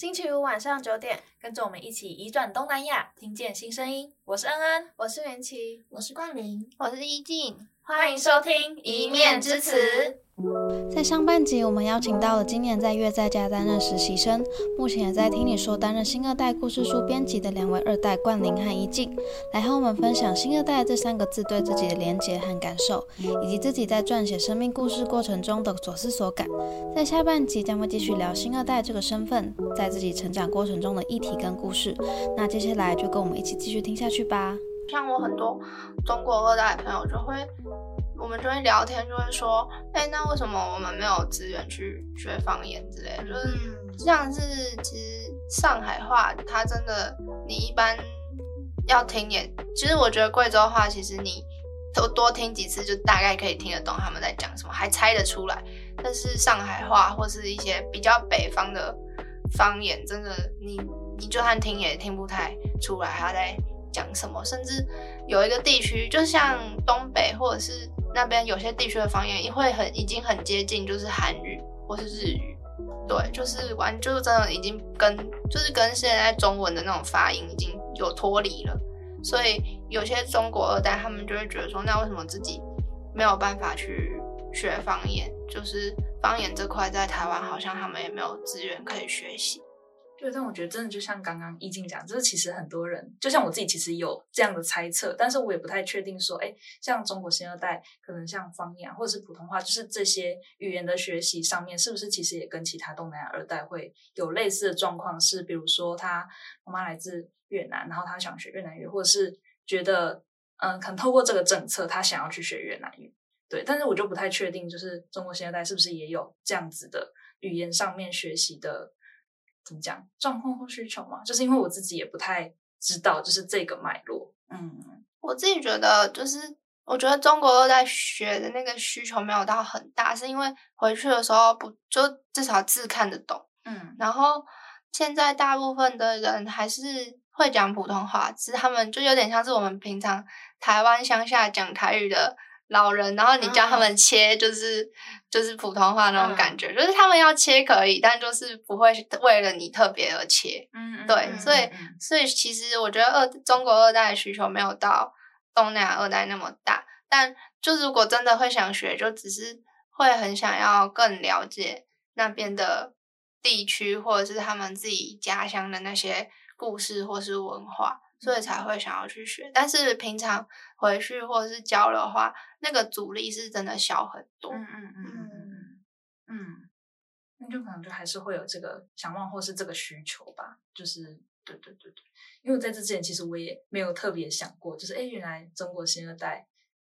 星期五晚上九点，跟着我们一起移转东南亚，听见新声音。我是恩恩，我是元琪，我是冠霖，我是依静。欢迎收听《一面之词》。在上半集，我们邀请到了今年在月在家担任实习生，目前也在听你说担任新二代故事书编辑的两位二代冠霖和一静，来和我们分享“新二代”这三个字对自己的连结和感受，以及自己在撰写生命故事过程中的所思所感。在下半集将会继续聊新二代这个身份在自己成长过程中的议题跟故事。那接下来就跟我们一起继续听下去吧。像我很多中国二代朋友就会。我们就会聊天，就会说，哎，那为什么我们没有资源去学方言之类的？就是像是其实上海话，它真的你一般要听也，其实我觉得贵州话，其实你多多听几次，就大概可以听得懂他们在讲什么，还猜得出来。但是上海话或是一些比较北方的方言，真的你你就算听也听不太出来他在讲什么，甚至有一个地区，就像东北或者是。那边有些地区的方言也会很已经很接近，就是韩语或是日语，对，就是完就是真的已经跟就是跟现在中文的那种发音已经有脱离了，所以有些中国二代他们就会觉得说，那为什么自己没有办法去学方言？就是方言这块在台湾好像他们也没有资源可以学习。对，但我觉得真的就像刚刚易静讲，就是其实很多人，就像我自己，其实有这样的猜测，但是我也不太确定说，哎，像中国新二代，可能像方言或者是普通话，就是这些语言的学习上面，是不是其实也跟其他东南亚二代会有类似的状况？是比如说他妈妈来自越南，然后他想学越南语，或者是觉得，嗯，可能透过这个政策，他想要去学越南语，对，但是我就不太确定，就是中国新二代是不是也有这样子的语言上面学习的。怎么讲状况或需求嘛？就是因为我自己也不太知道，就是这个脉络。嗯，我自己觉得，就是我觉得中国二代学的那个需求没有到很大，是因为回去的时候不就至少字看得懂。嗯，然后现在大部分的人还是会讲普通话，只是他们就有点像是我们平常台湾乡下讲台语的。老人，然后你教他们切，就是、嗯、就是普通话那种感觉，嗯、就是他们要切可以，但就是不会为了你特别而切。嗯，对，嗯、所以、嗯、所以其实我觉得二中国二代的需求没有到东南亚二代那么大，但就如果真的会想学，就只是会很想要更了解那边的地区或者是他们自己家乡的那些故事或是文化。所以才会想要去学，但是平常回去或者是教的话，那个阻力是真的小很多。嗯嗯嗯嗯嗯，那就可能就还是会有这个想望或是这个需求吧。就是对对对对，因为在这之前其实我也没有特别想过，就是哎，原来中国新二代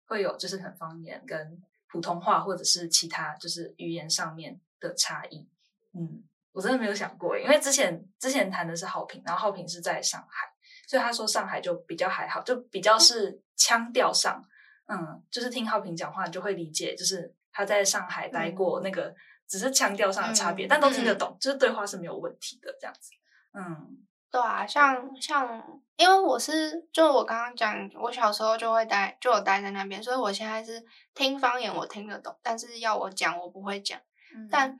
会有就是很方言跟普通话或者是其他就是语言上面的差异。嗯，我真的没有想过，因为之前之前谈的是浩平，然后浩平是在上海。所以他说上海就比较还好，就比较是腔调上，嗯，就是听浩平讲话，你就会理解，就是他在上海待过那个，只是腔调上的差别，嗯、但都听得懂，嗯、就是对话是没有问题的这样子。嗯，对啊，像像，因为我是就我刚刚讲，我小时候就会待，就有待在那边，所以我现在是听方言我听得懂，但是要我讲我不会讲。嗯、但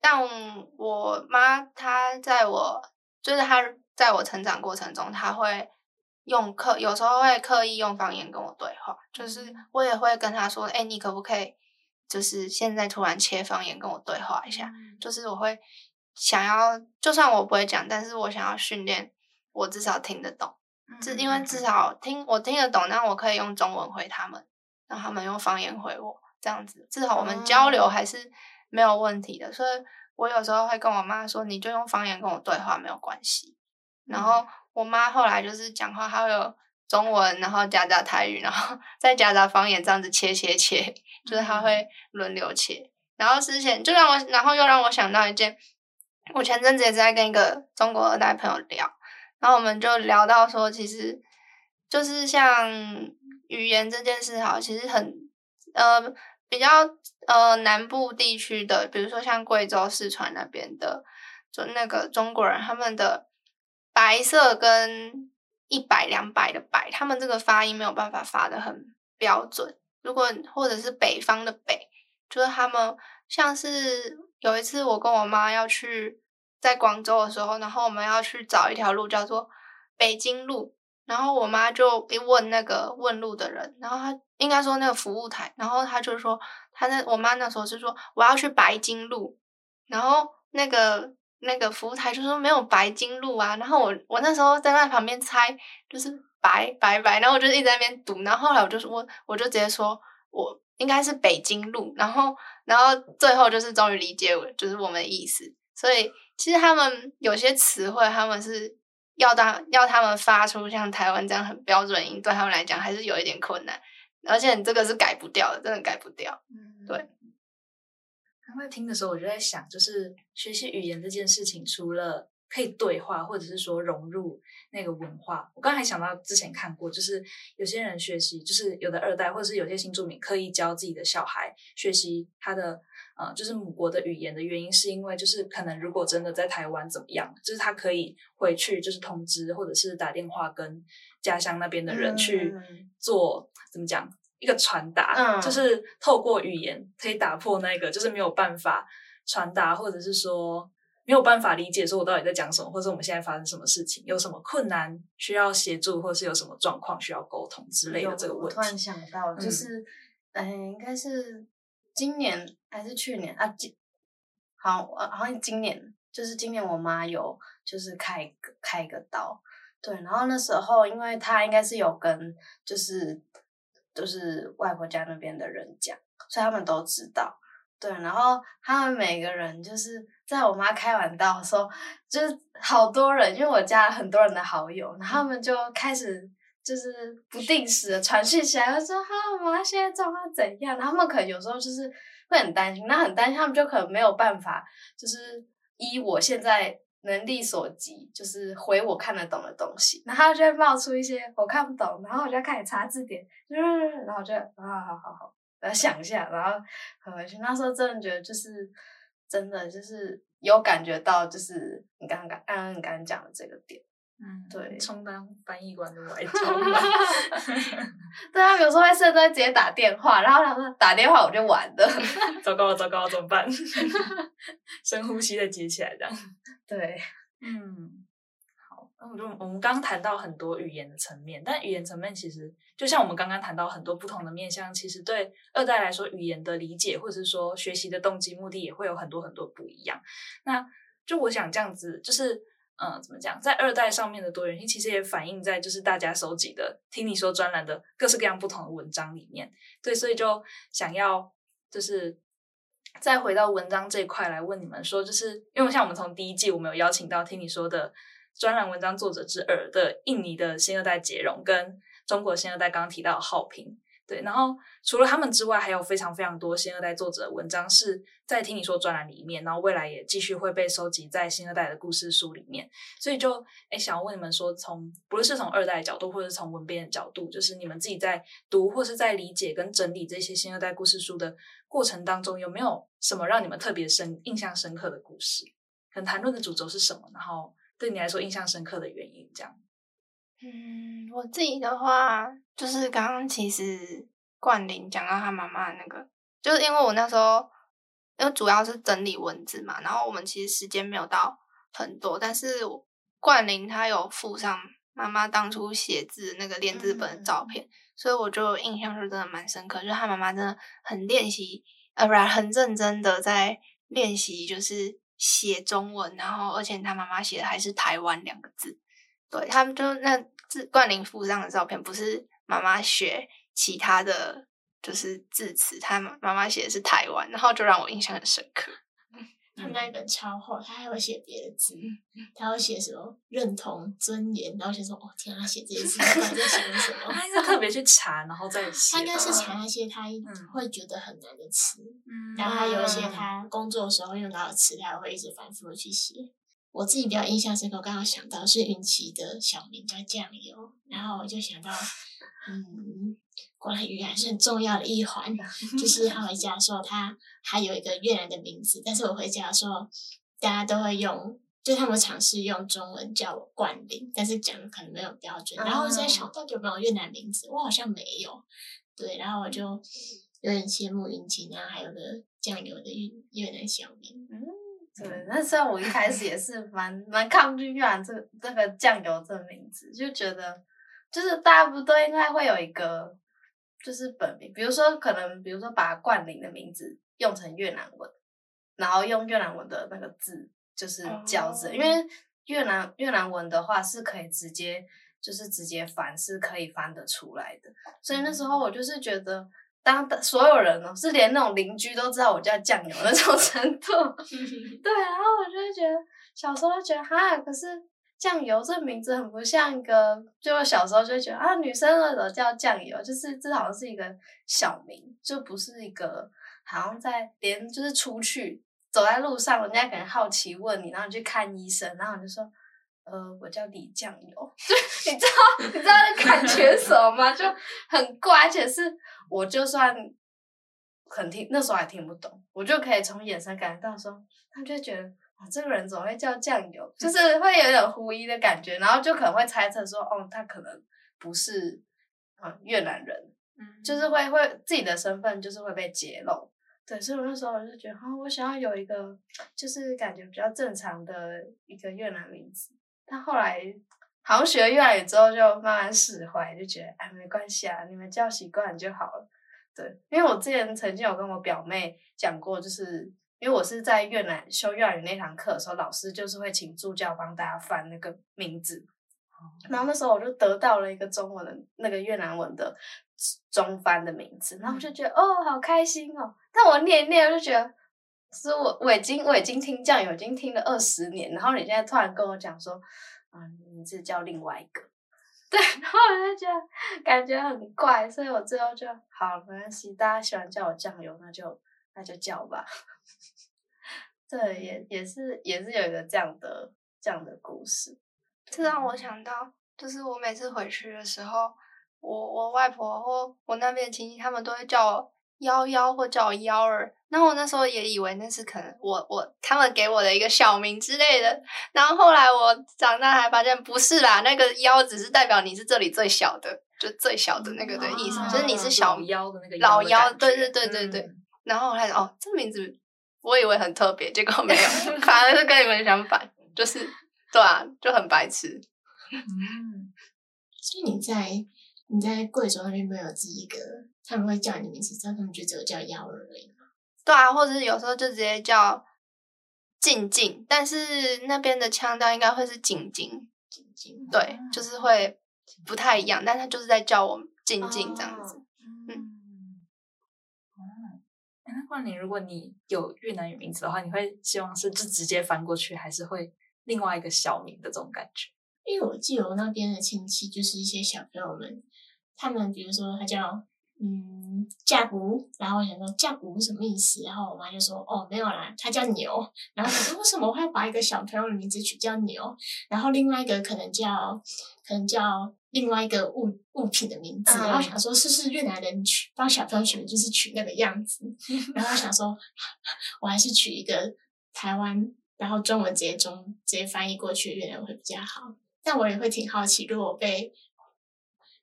但我妈她在我就是她。在我成长过程中，他会用刻，有时候会刻意用方言跟我对话，就是我也会跟他说：“哎，你可不可以，就是现在突然切方言跟我对话一下？”就是我会想要，就算我不会讲，但是我想要训练我至少听得懂，是因为至少听我听得懂，那我可以用中文回他们，让他们用方言回我，这样子至少我们交流还是没有问题的。所以我有时候会跟我妈说：“你就用方言跟我对话，没有关系。”然后我妈后来就是讲话，她会有中文，然后夹杂台语，然后 再夹杂方言，这样子切切切，就是她会轮流切。然后之前就让我，然后又让我想到一件，我前阵子也是在跟一个中国二代朋友聊，然后我们就聊到说，其实就是像语言这件事，哈，其实很呃比较呃南部地区的，比如说像贵州、四川那边的，就那个中国人他们的。白色跟一百两百的百，他们这个发音没有办法发得很标准。如果或者是北方的北，就是他们像是有一次我跟我妈要去在广州的时候，然后我们要去找一条路叫做北京路，然后我妈就一问那个问路的人，然后他应该说那个服务台，然后他就说他那我妈那时候是说我要去白京路，然后那个那个服务台就说没有白金路啊，然后我我那时候在那旁边猜就是白白白，然后我就一直在那边读，然后后来我就说我我就直接说我应该是北京路，然后然后最后就是终于理解我就是我们的意思，所以。其实他们有些词汇，他们是要当要他们发出像台湾这样很标准音，对他们来讲还是有一点困难。而且你这个是改不掉的，真的改不掉。嗯，对。刚才听的时候，我就在想，就是学习语言这件事情，除了可以对话，或者是说融入那个文化，我刚才想到之前看过，就是有些人学习，就是有的二代，或者是有些新住民刻意教自己的小孩学习他的。呃，就是母国的语言的原因，是因为就是可能如果真的在台湾怎么样，就是他可以回去就是通知或者是打电话跟家乡那边的人去做、嗯、怎么讲一个传达，嗯、就是透过语言可以打破那个就是没有办法传达或者是说没有办法理解说我到底在讲什么，或者我们现在发生什么事情，有什么困难需要协助，或者是有什么状况需要沟通之类的这个问题。我突然想到，就是嗯、呃，应该是。今年还是去年啊？今好，好像今年就是今年，我妈有就是开开一个刀，对。然后那时候，因为她应该是有跟就是就是外婆家那边的人讲，所以他们都知道，对。然后他们每个人就是在我妈开完刀的时候，就是好多人，因为我加了很多人的好友，然后他们就开始。就是不定时的传讯起来，说哈，妈现在状况怎样？他们可能有时候就是会很担心，那很担心，他们就可能没有办法，就是依我现在能力所及，就是回我看得懂的东西。然后就会冒出一些我看不懂，然后我就开始查字典，然后我就啊，好好好，然后想一下，然后很委屈。那时候真的觉得就是真的就是有感觉到，就是你刚刚刚刚你刚刚讲的这个点。嗯，对，充当翻译官的外 交。对啊，有时候会甚至会直接打电话，然后他说打电话我就完了。糟糕了，糟糕了，怎么办？深呼吸再接起来，这样。对，嗯，好。那我就我们刚刚谈到很多语言的层面，但语言层面其实就像我们刚刚谈到很多不同的面向，其实对二代来说，语言的理解或者是说学习的动机目的也会有很多很多不一样。那就我想这样子，就是。嗯，怎么讲？在二代上面的多元性，其实也反映在就是大家收集的听你说专栏的各式各样不同的文章里面。对，所以就想要就是再回到文章这一块来问你们说，就是因为像我们从第一季我们有邀请到听你说的专栏文章作者之二的印尼的新二代杰荣，跟中国新二代刚刚提到的浩平。对，然后除了他们之外，还有非常非常多新二代作者的文章是在听你说专栏里面，然后未来也继续会被收集在新二代的故事书里面。所以就哎，想要问你们说，从不论是从二代的角度，或者是从文编的角度，就是你们自己在读或是在理解跟整理这些新二代故事书的过程当中，有没有什么让你们特别深、印象深刻的故事？可能谈论的主轴是什么？然后对你来说印象深刻的原因，这样。嗯，我自己的话，就是刚刚其实冠霖讲到他妈妈那个，就是因为我那时候，因为主要是整理文字嘛，然后我们其实时间没有到很多，但是冠霖他有附上妈妈当初写字那个练字本的照片，嗯、所以我就印象是真的蛮深刻，就是他妈妈真的很练习，呃，不然很认真的在练习，就是写中文，然后而且他妈妈写的还是台湾两个字。对，他们就那字冠霖附上的照片，不是妈妈学其他的就是字词，他妈妈写的是台湾，然后就让我印象很深刻。他那一本超厚，他还会写别的字，他会写什么认同、尊严，然后写说哦天啊，他写这些字，他在写什么？他应该特别去查，然后再 写。他应该是查那些他会觉得很难的词，嗯、然后他有一些他工作的时候用到的词，他会一直反复的去写。我自己比较印象深刻，我刚刚想到是云奇的小名叫酱油，然后我就想到，嗯，果然语言是很重要的一环。就是他回家说他还有一个越南的名字，但是我回家说大家都会用，就他们尝试用中文叫我冠霖，但是讲的可能没有标准。然后我在想到底有没有越南名字，我好像没有。对，然后我就有点羡慕云奇，然后还有个酱油的越越南小名。对，那时候我一开始也是蛮蛮抗拒越南这这个酱油这个名字，就觉得就是大家不都应该会有一个就是本名，比如说可能比如说把冠霖的名字用成越南文，然后用越南文的那个字就是叫字，因为越南越南文的话是可以直接就是直接翻，是可以翻得出来的，所以那时候我就是觉得。当所有人哦，是连那种邻居都知道我叫酱油那种程度，对，然后我就会觉得小时候就觉得哈，可是酱油这名字很不像一个，就我小时候就觉得啊，女生为什么叫酱油？就是这好像是一个小名，就不是一个好像在连就是出去走在路上，人家可能好奇问你，然后你去看医生，然后你就说。呃，我叫李酱油，就 你知道 你知道那感觉什么吗？就很怪，而且是我就算很听，那时候还听不懂，我就可以从眼神感觉到说，他就觉得啊，这个人怎么会叫酱油？就是会有点狐疑的感觉，然后就可能会猜测说，哦，他可能不是嗯越南人，嗯，就是会会自己的身份就是会被揭露，对，所以我那时候我就觉得，啊，我想要有一个就是感觉比较正常的一个越南名字。但后来好像学了越南语之后，就慢慢释怀，就觉得哎，没关系啊，你们叫习惯就好了。对，因为我之前曾经有跟我表妹讲过，就是因为我是在越南修越南语那堂课的时候，老师就是会请助教帮大家翻那个名字，然后那时候我就得到了一个中文的那个越南文的中翻的名字，然后我就觉得哦，好开心哦。但我念一念，我就觉得。是我我已经我已经听酱油已经听了二十年，然后你现在突然跟我讲说，嗯，你是叫另外一个，对，然后我就觉得感觉很怪，所以我最后就好没关系，大家喜欢叫我酱油，那就那就叫吧。对，也也是也是有一个这样的这样的故事，这让我想到，就是我每次回去的时候，我我外婆或我那边亲戚他们都会叫我。幺幺或叫我幺儿，然后我那时候也以为那是可能我我他们给我的一个小名之类的，然后后来我长大还发现不是啦，那个幺只是代表你是这里最小的，就最小的那个的意思，嗯、就是你是小幺的那个老幺，对对对对对。嗯、然后我还哦，这名字我以为很特别，结果没有，反而是跟你们相反，就是对啊，就很白痴。嗯，所以你在你在贵州那边没有自己一个。他们会叫你名字，但他们就只有叫幺二零。对啊，或者是有时候就直接叫静静，但是那边的腔调应该会是静静。静静，对，啊、就是会不太一样，但他就是在叫我静静这样子。哦、嗯。哦，那冠霖，如果你有越南语名字的话，你会希望是就直接翻过去，还是会另外一个小名的这种感觉？因为我记得我那边的亲戚就是一些小朋友们，他们比如说他叫。嗯，架鼓，然后我想说架鼓什么意思？然后我妈就说哦，没有啦，他叫牛。然后我说为什么我会把一个小朋友的名字取叫牛？然后另外一个可能叫可能叫另外一个物物品的名字。然后想说是不是越南人取帮小朋友取的就是取那个样子？然后我想说我还是取一个台湾，然后中文直接中直接翻译过去越南会比较好。但我也会挺好奇，如果被。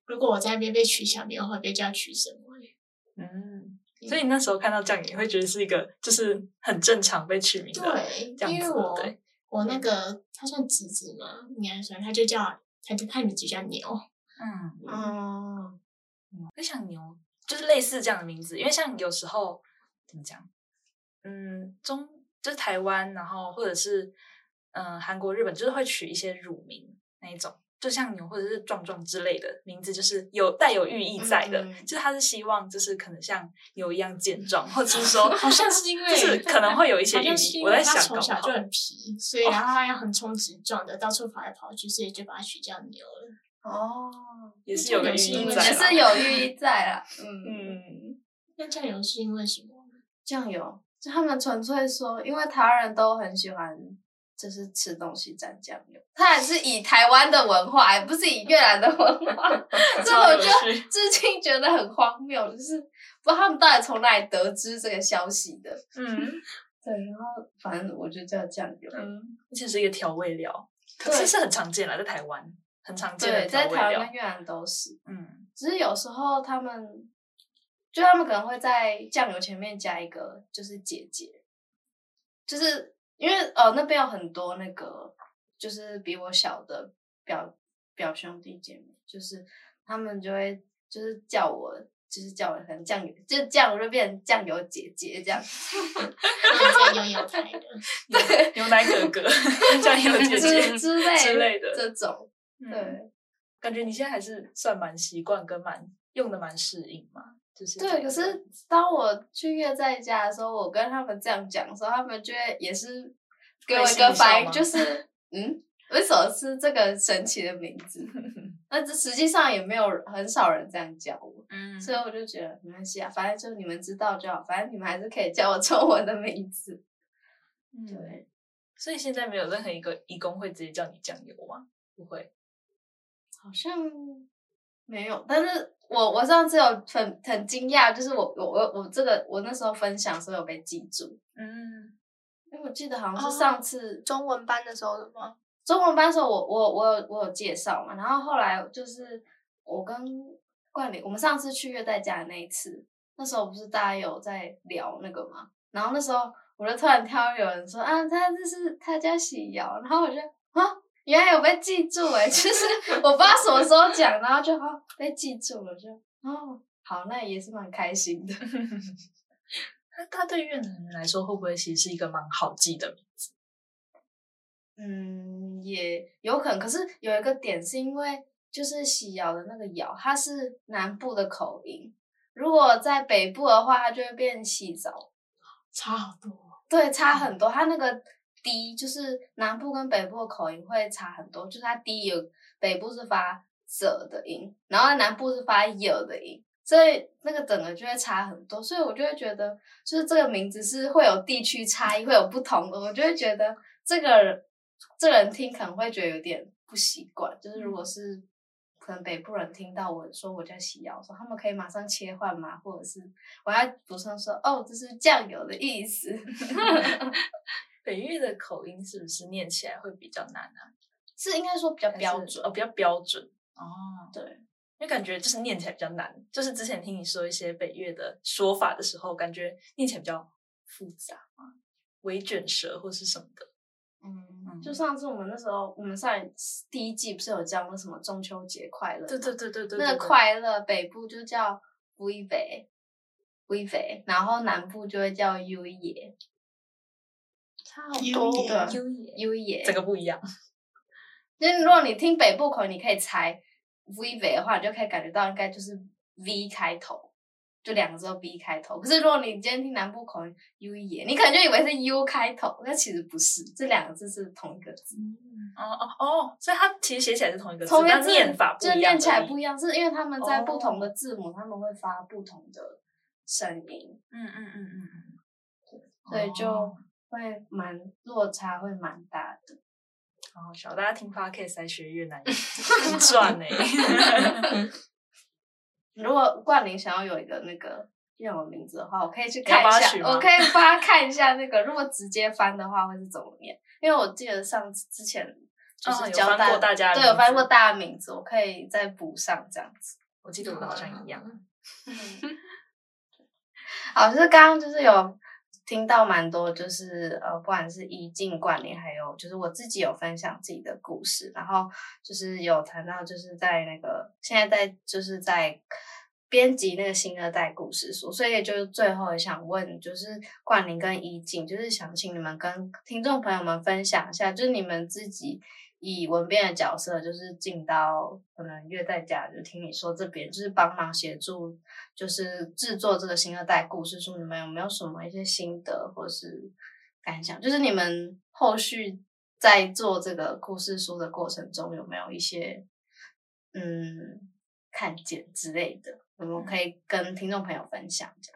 如果我在那边被取小名，我会被叫取什么？嗯，所以你那时候看到这样，你会觉得是一个就是很正常被取名的，对，因为我对我那个他算侄子嘛，应该算，他就叫他就他名字叫牛，嗯哦，我想牛就是类似这样的名字，因为像有时候怎么讲，嗯，中就是台湾，然后或者是嗯韩国、日本，就是会取一些乳名那一种。就像牛或者是壮壮之类的名字，就是有带有寓意在的。嗯、就是他是希望，就是可能像牛一样健壮，或者是说，好像是因为就是可能会有一些寓意。我在想，从小就很皮，所以然后他要横冲直撞的，到处跑来跑去，所以就把它取叫牛了。哦，也是有个寓意在，也是有寓意在啦。嗯嗯，那酱油是因为什么？酱油就他们纯粹说，因为台湾人都很喜欢。就是吃东西蘸酱油，他还是以台湾的文化，也不是以越南的文化，所以我就 至今觉得很荒谬，就是不知道他们到底从哪里得知这个消息的。嗯，对，然后反正我就叫酱油，嗯，而且是一个调味料，可是是很常见了，在台湾很常见的对，在台湾跟越南都是，嗯，只是有时候他们就他们可能会在酱油前面加一个，就是姐姐，就是。因为呃那边有很多那个就是比我小的表表兄弟姐妹，就是他们就会就是叫我。就是叫我可能酱油，就这样我就变成酱油姐姐这样，有有有台的，对，牛奶哥哥，酱油姐姐之类之类的这种，对、嗯，感觉你现在还是算蛮习惯跟蛮用的蛮适应嘛，就是对。可是当我去月在家的时候，我跟他们这样讲的时候，他们就会也是给我一个反应，就是 嗯，为什么是这个神奇的名字？那这实际上也没有很少人这样叫我，嗯，所以我就觉得没关系啊，反正就你们知道就好，反正你们还是可以叫我中文的名字。嗯，对，所以现在没有任何一个义工会直接叫你酱油吗？不会，好像没有。但是我我上次有很很惊讶，就是我我我我这个我那时候分享的时候有被记住，嗯，因为我记得好像是上次、哦、中文班的时候的吗？中文班的时候我，我我我有我有介绍嘛，然后后来就是我跟冠霖，我们上次去月代家的那一次，那时候不是大家有在聊那个嘛，然后那时候我就突然听到有人说啊，他这是他叫喜瑶，然后我就啊，原来有被记住诶，就是我不知道什么时候讲，然后就哦被记住了，就哦好，那也是蛮开心的。那他对越南人来说，会不会其实是一个蛮好记的名字？嗯，也有可能，可是有一个点是因为就是喜瑶的那个瑶，它是南部的口音，如果在北部的话，它就会变洗澡，差好多。对，差很多。它那个 d 就是南部跟北部的口音会差很多，就是它低有北部是发者的音，然后南部是发有的音，所以那个整个就会差很多。所以我就会觉得，就是这个名字是会有地区差异，会有不同的。我就会觉得这个。这个人听可能会觉得有点不习惯，就是如果是可能北部人听到我说我叫喜瑶，说他们可以马上切换吗？或者是我要补充说哦，这是酱油的意思。北越的口音是不是念起来会比较难啊？是应该说比较标准哦，比较标准哦。对，因为感觉就是念起来比较难。就是之前听你说一些北越的说法的时候，感觉念起来比较复杂啊，微卷舌或是什么的。嗯，就上次我们那时候，我们上第一季不是有讲过什么中秋节快乐？对对对对对，那个快乐北部就叫威北，威北，然后南部就会叫优野，差好多的 优野，优野，这个不一样。就是如果你听北部口，你可以猜 V 北的话，你就可以感觉到应该就是 V 开头。就两个字都 B 开头，可是如果你今天听南部口音 U 也，你可能就以为是 U 开头，那其实不是，这两个字是同一个字。哦哦哦，所以它其实写起来是同一个字，但念法不一样，就念起来不一样，是因为他们在不同的字母，他们会发不同的声音。嗯嗯嗯嗯嗯，对，所以就会蛮落差会蛮大的。哦，小大家听 Podcast 来学越南语，赚呢。如果冠霖想要有一个那个越南名字的话，我可以去看一下，我可以帮他看一下那个。如果直接翻的话，会是怎么念？因为我记得上次之前就是教大、哦、大家，对，有翻过大家的名字，我可以再补上这样子。我记得我们好像一样。好，就是刚刚就是有。听到蛮多，就是呃，不管是宜静、冠霖，还有就是我自己有分享自己的故事，然后就是有谈到，就是在那个现在在就是在编辑那个新二代故事书，所以就是最后也想问，就是冠霖跟宜静，就是想请你们跟听众朋友们分享一下，就是你们自己。以文编的角色，就是进到可能越在家，就听你说这边，就是帮忙协助，就是制作这个新二代故事书。你们有没有什么一些心得或是感想？就是你们后续在做这个故事书的过程中，有没有一些嗯看见之类的？我们可以跟听众朋友分享一下。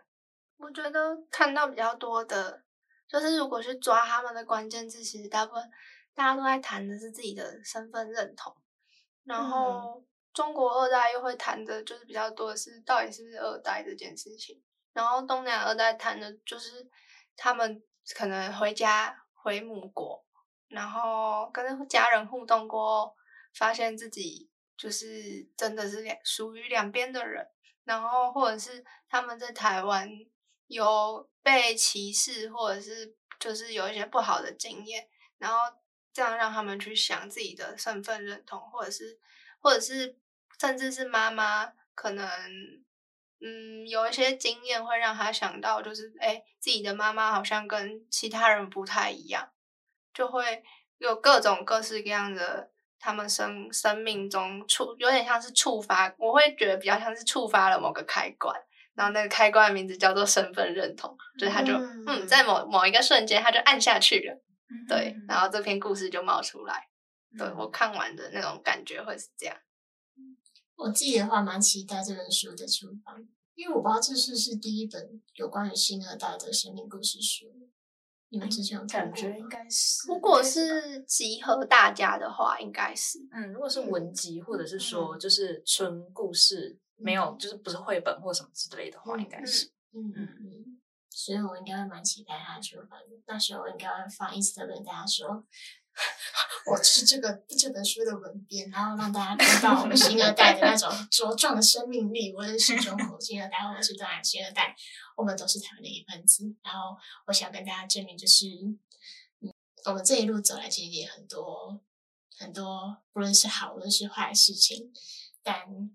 我觉得看到比较多的，就是如果去抓他们的关键字，其实大部分。大家都在谈的是自己的身份认同，然后中国二代又会谈的，就是比较多的是到底是不是二代这件事情。然后东南亚二代谈的就是他们可能回家回母国，然后跟家人互动过后，发现自己就是真的是两属于两边的人，然后或者是他们在台湾有被歧视或者是就是有一些不好的经验，然后这样让他们去想自己的身份认同，或者是，或者是，甚至是妈妈可能，嗯，有一些经验会让他想到，就是哎，自己的妈妈好像跟其他人不太一样，就会有各种各式各样的他们生生命中触，有点像是触发，我会觉得比较像是触发了某个开关。然后那个开关的名字叫做身份认同，就是他就嗯，嗯，在某某一个瞬间他就按下去了，嗯、对，然后这篇故事就冒出来，嗯、对我看完的那种感觉会是这样。我自己的话蛮期待这本书的出版，因为我不知道这是是第一本有关于新二代的生命故事书，你们之前有感觉应该？是，如果是集合大家的话，应该是，嗯，如果是文集或者是说就是纯故事。没有，就是不是绘本或什么之类的话，应该是，嗯嗯嗯，所以我应该会蛮期待他出版的。那时候我应该会放 Instagram 跟大家说，我是这个这本书的文编，然后让大家看到我们新二代的那种茁壮的生命力。我是中国新二代，或者是东亚新二代，我们都是台湾的一份子。然后我想跟大家证明，就是，我们这一路走来，其实也很多很多，不论是好，无论是坏的事情，但。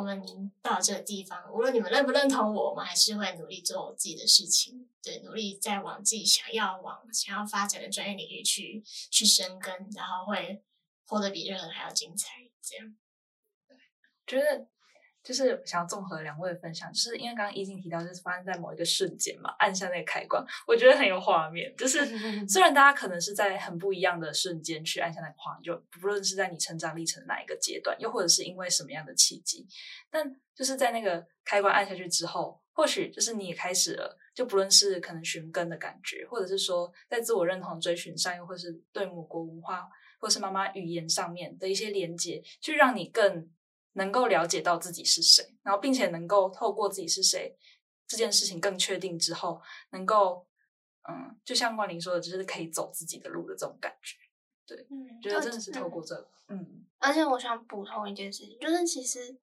我们到这个地方，无论你们认不认同我，我们还是会努力做自己的事情，对，努力在往自己想要往想要发展的专业领域去去深耕，然后会活得比任何人还要精彩。这样，对，觉得。就是想要综合两位的分享，就是因为刚刚一静提到，就是发生在某一个瞬间嘛，按下那个开关，我觉得很有画面。就是 虽然大家可能是在很不一样的瞬间去按下那个画，就不论是在你成长历程的哪一个阶段，又或者是因为什么样的契机，但就是在那个开关按下去之后，或许就是你也开始了，就不论是可能寻根的感觉，或者是说在自我认同追寻上，又或是对母国文化或者是妈妈语言上面的一些连接，去让你更。能够了解到自己是谁，然后并且能够透过自己是谁这件事情更确定之后，能够嗯，就像冠霖说的，就是可以走自己的路的这种感觉。对，嗯，觉得真的是透过这个，嗯。而且我想补充一件事情，就是其实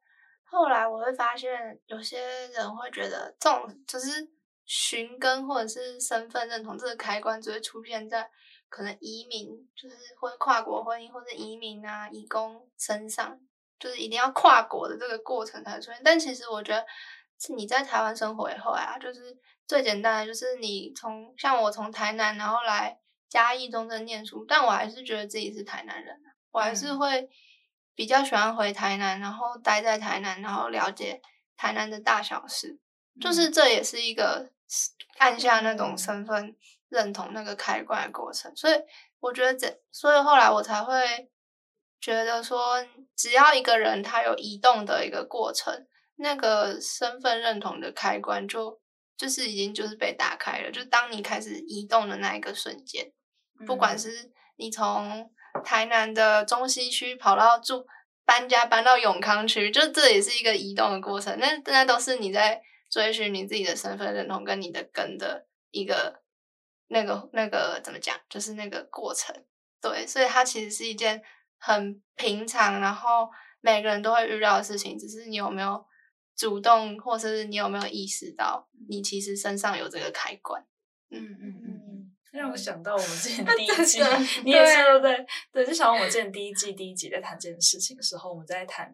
后来我会发现，有些人会觉得这种就是寻根或者是身份认同这个开关，只会出现在可能移民，就是或跨国婚姻或者移民啊、移工身上。就是一定要跨国的这个过程才出现，但其实我觉得是你在台湾生活以后啊，就是最简单的，就是你从像我从台南然后来嘉义中正念书，但我还是觉得自己是台南人，我还是会比较喜欢回台南，然后待在台南，然后了解台南的大小事，就是这也是一个按下那种身份认同那个开关的过程，所以我觉得这，所以后来我才会。觉得说，只要一个人他有移动的一个过程，那个身份认同的开关就就是已经就是被打开了。就当你开始移动的那一个瞬间，不管是你从台南的中西区跑到住搬家搬到永康区，就这也是一个移动的过程。那那都是你在追寻你自己的身份认同跟你的根的一个那个那个怎么讲，就是那个过程。对，所以它其实是一件。很平常，然后每个人都会遇到的事情，只是你有没有主动，或者是你有没有意识到，你其实身上有这个开关。嗯嗯嗯嗯，让我想到我们 之前第一季，你也是都在对，就想到我们之前第一季第一集在谈这件事情的时候，我们在谈。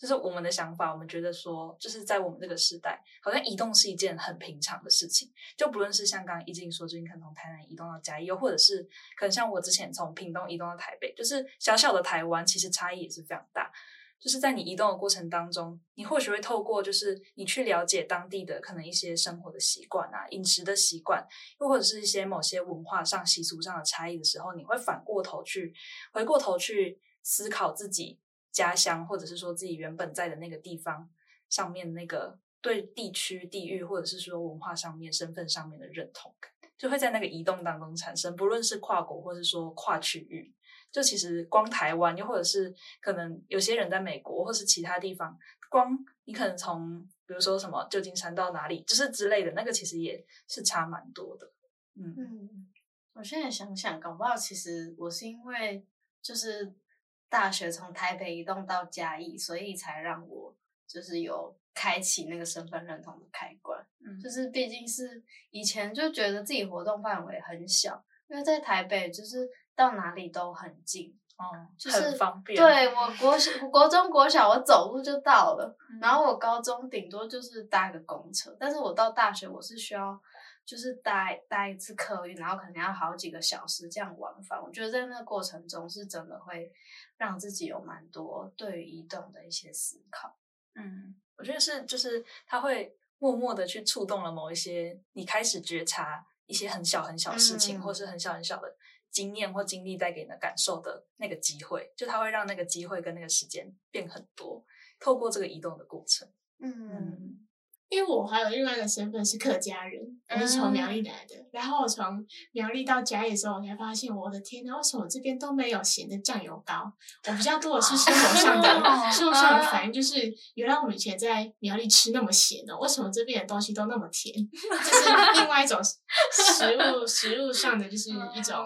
就是我们的想法，我们觉得说，就是在我们这个时代，好像移动是一件很平常的事情。就不论是像刚刚一静说，最近可能从台南移动到嘉义，又或者是可能像我之前从屏东移动到台北，就是小小的台湾，其实差异也是非常大。就是在你移动的过程当中，你或许会透过就是你去了解当地的可能一些生活的习惯啊、饮食的习惯，又或者是一些某些文化上习俗上的差异的时候，你会反过头去回过头去思考自己。家乡，或者是说自己原本在的那个地方上面那个对地区、地域，或者是说文化上面、身份上面的认同感，就会在那个移动当中产生。不论是跨国，或是说跨区域，就其实光台湾，又或者是可能有些人在美国，或是其他地方，光你可能从比如说什么旧金山到哪里，就是之类的那个，其实也是差蛮多的。嗯嗯，我现在想想，搞不好其实我是因为就是。大学从台北移动到嘉义，所以才让我就是有开启那个身份认同的开关。嗯，就是毕竟是以前就觉得自己活动范围很小，因为在台北就是到哪里都很近。哦，就是很方便。对，我国小、国中、国小，我走路就到了。嗯、然后我高中顶多就是搭个公车，但是我到大学我是需要就是搭搭一次客运，然后可能要好几个小时这样往返。我觉得在那个过程中是真的会让自己有蛮多对于移动的一些思考。嗯，我觉得是就是他会默默的去触动了某一些你开始觉察一些很小很小事情，嗯、或是很小很小的。经验或经历带给你的感受的那个机会，就他会让那个机会跟那个时间变很多。透过这个移动的过程，嗯，嗯，因为我还有另外一个身份是客家人，我是从苗栗来的。嗯、然后我从苗栗到嘉义的时候，我才发现，我的天哪，为什么我这边都没有咸的酱油膏？我比较多的是生活上的、生活上的反应，就是原来我们以前在苗栗吃那么咸哦，为什么这边的东西都那么甜？这是另外一种食物，食物上的就是一种。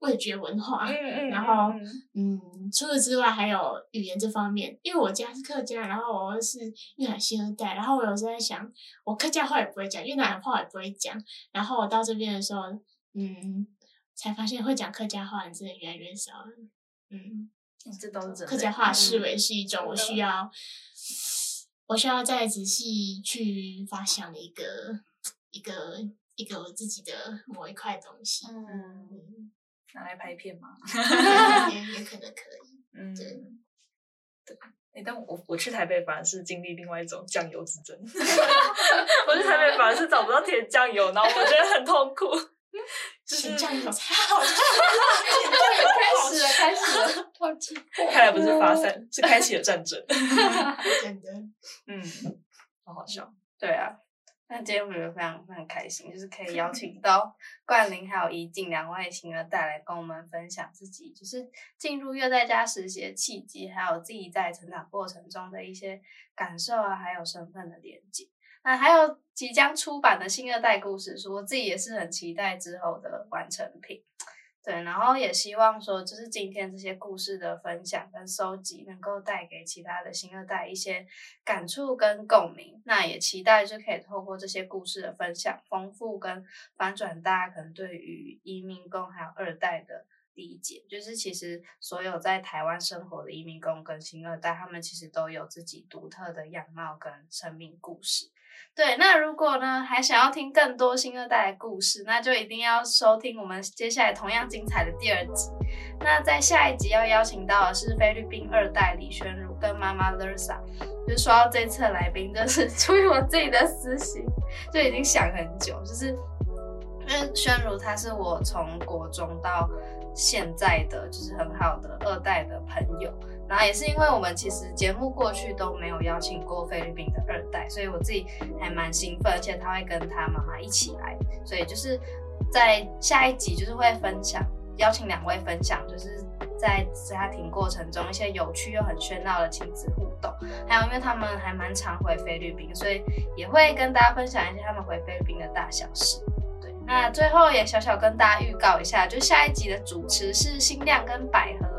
味觉文化，嗯 嗯，然后嗯，除此之外还有语言这方面，因为我家是客家，然后我是越南新二代，然后我有时候在想，我客家话也不会讲，越南话也不会讲，然后我到这边的时候，嗯，才发现会讲客家话的人真的越来越少了，嗯，这都是客家话视为。是一种我需。要，嗯、我需要再仔细去发想的一个一个一个我自己的某一块东西，嗯。拿来拍片吗？也 也可能可以。嗯，对。对。哎，但我我去台北反而是经历另外一种酱油之争。我去台北反而是找不到甜酱油，然后我觉得很痛苦。甜酱油才好吃。甜酱油开始了，开始了。忘记。看来不是发散，是开启了战争。真的。嗯，好好笑。对啊。那今天我觉得非常非常开心，就是可以邀 请到冠霖还有怡静两位新二代来跟我们分享自己，就是进入月在家实习的契机，还有自己在成长过程中的一些感受啊，还有身份的连接。那还有即将出版的新二代故事书，我自己也是很期待之后的完成品。对，然后也希望说，就是今天这些故事的分享跟收集，能够带给其他的新二代一些感触跟共鸣。那也期待就可以透过这些故事的分享，丰富跟反转大家可能对于移民工还有二代的理解。就是其实所有在台湾生活的移民工跟新二代，他们其实都有自己独特的样貌跟生命故事。对，那如果呢，还想要听更多新二代的故事，那就一定要收听我们接下来同样精彩的第二集。那在下一集要邀请到的是菲律宾二代李宣儒跟妈妈 Lersa。就说到这次来宾，就是 出于我自己的私心，就已经想很久，就是因为宣儒他是我从国中到现在的就是很好的二代的朋友。然后也是因为我们其实节目过去都没有邀请过菲律宾的二代，所以我自己还蛮兴奋，而且他会跟他妈妈一起来，所以就是在下一集就是会分享，邀请两位分享，就是在家庭过程中一些有趣又很喧闹的亲子互动，还有因为他们还蛮常回菲律宾，所以也会跟大家分享一些他们回菲律宾的大小事。对，那最后也小小跟大家预告一下，就下一集的主持是新亮跟百合。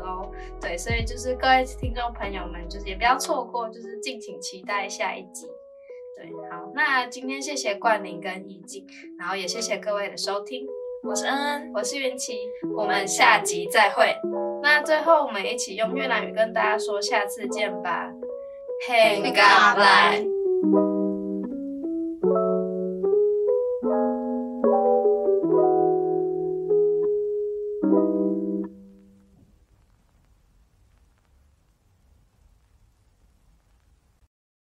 对，所以就是各位听众朋友们，就是也不要错过，就是敬请期待下一集。对，好，那今天谢谢冠霖跟宜静，然后也谢谢各位的收听。我是恩恩，我是云奇，我们下集再会。那最后我们一起用越南语跟大家说下次见吧。Hẹn gặp lại